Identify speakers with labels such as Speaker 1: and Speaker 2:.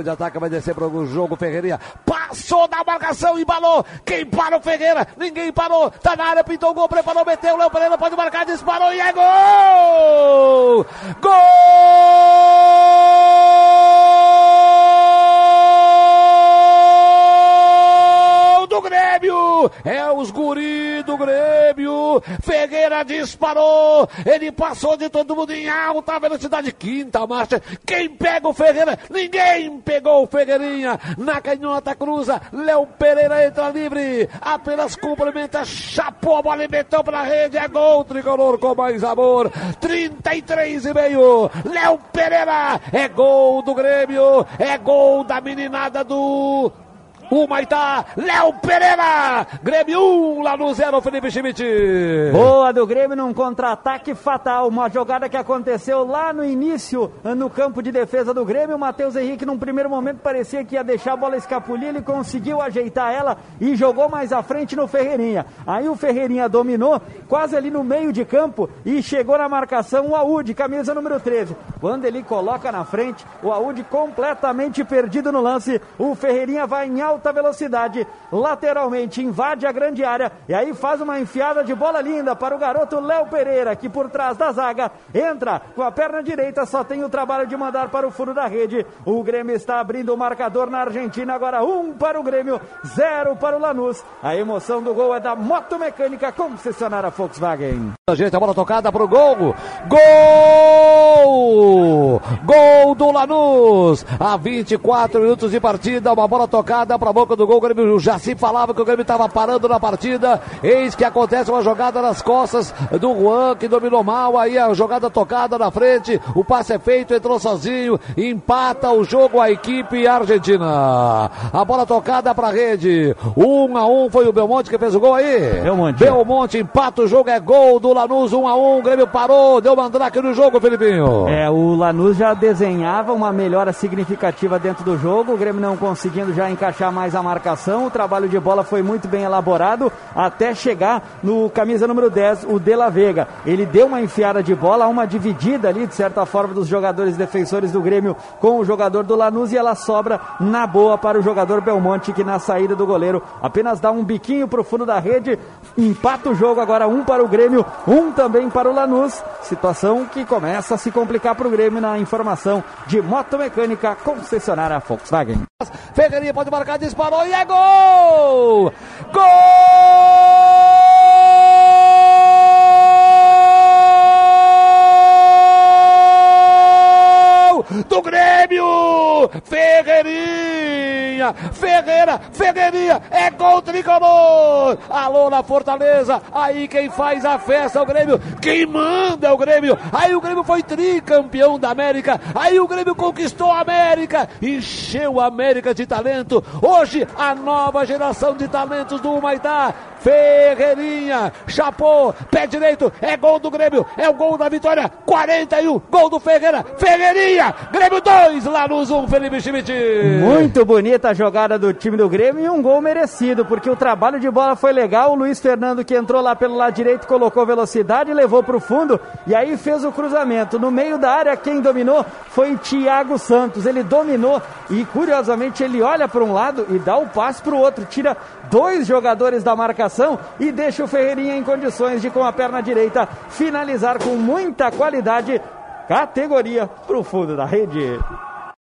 Speaker 1: de ataque vai descer para o jogo Ferreirinha. Passou da marcação, embalou. Quem para o Ferreira? Ninguém parou. Tá na área, pintou o gol, preparou, meteu. Léo Pereira pode marcar, disparou e é gol! Gol! do Grêmio! É os guri do Grêmio! Ferreira disparou! Ele passou de todo mundo em alta velocidade, quinta marcha. Quem pega o Ferreira? Ninguém pegou o Ferreirinha! Na canhota cruza, Léo Pereira entra livre, apenas cumprimenta, chapou a bola e meteu pra rede, é gol tricolor com mais amor, 33 e meio, Léo Pereira, é gol do Grêmio, é gol da meninada do o Maitá, Léo Pereira, Grêmio 1, lá no 0, Felipe Schmidt.
Speaker 2: Boa do Grêmio num contra-ataque fatal, uma jogada que aconteceu lá no início, no campo de defesa do Grêmio, o Matheus Henrique num primeiro momento parecia que ia deixar a bola escapulir, ele conseguiu ajeitar ela e jogou mais à frente no Ferreirinha. Aí o Ferreirinha dominou, quase ali no meio de campo e chegou na marcação o Aúde, camisa número 13. Quando ele coloca na frente, o Aúde completamente perdido no lance, o Ferreirinha vai em alta alta velocidade, lateralmente, invade a grande área e aí faz uma enfiada de bola linda para o garoto Léo Pereira, que por trás da zaga entra com a perna direita, só tem o trabalho de mandar para o fundo da rede. O Grêmio está abrindo o marcador na Argentina, agora um para o Grêmio, zero para o Lanús. A emoção do gol é da Moto Mecânica, concessionária Volkswagen.
Speaker 1: A gente, a bola tocada para o gol, gol! Gol do Lanús, a 24 minutos de partida, uma bola tocada para a boca do gol. O Grêmio já se falava que o Grêmio estava parando na partida. Eis que acontece uma jogada nas costas do Juan, que dominou mal. Aí a jogada tocada na frente. O passe é feito, entrou sozinho. Empata o jogo a equipe argentina. A bola tocada para a rede. Um a um foi o Belmonte que fez o gol aí.
Speaker 2: Belmonte.
Speaker 1: Belmonte empata o jogo, é gol do Lanús. Um a um. O Grêmio parou, deu mandrake no jogo, Felipinho.
Speaker 2: É, o Lanús já desenhava uma melhora significativa dentro do jogo. O Grêmio não conseguindo já encaixar mais a marcação. O trabalho de bola foi muito bem elaborado até chegar no camisa número 10, o De La Vega. Ele deu uma enfiada de bola, uma dividida ali, de certa forma, dos jogadores defensores do Grêmio com o jogador do Lanús e ela sobra na boa para o jogador Belmonte, que na saída do goleiro apenas dá um biquinho para o fundo da rede, empata o jogo agora, um para o Grêmio, um também para o Lanús. Situação que começa a se complicar para o Grêmio na informação de motomecânica concessionária Volkswagen.
Speaker 1: Ferreirinha pode marcar, disparou e é gol! Gol! do Grêmio! Ferreira! Ferreirinha! É gol tricolor! Alô na Fortaleza! Aí quem faz a festa é o Grêmio! Quem manda é o Grêmio! Aí o Grêmio foi tricampeão da América! Aí o Grêmio conquistou a América! Encheu a América de talento! Hoje a nova geração de talentos do Humaitá! Ferreirinha! Chapou! Pé direito! É gol do Grêmio! É o gol da vitória! 41! Gol do Ferreira! Ferreirinha! Grêmio 2, Lanús 1, um, Felipe Schmidt.
Speaker 2: Muito bonita a jogada do time do Grêmio e um gol merecido, porque o trabalho de bola foi legal. O Luiz Fernando que entrou lá pelo lado direito, colocou velocidade, levou para o fundo e aí fez o cruzamento. No meio da área, quem dominou foi Thiago Santos. Ele dominou e curiosamente ele olha para um lado e dá o passe para o outro, tira dois jogadores da marcação e deixa o Ferreirinha em condições de, com a perna direita, finalizar com muita qualidade categoria para o fundo da rede.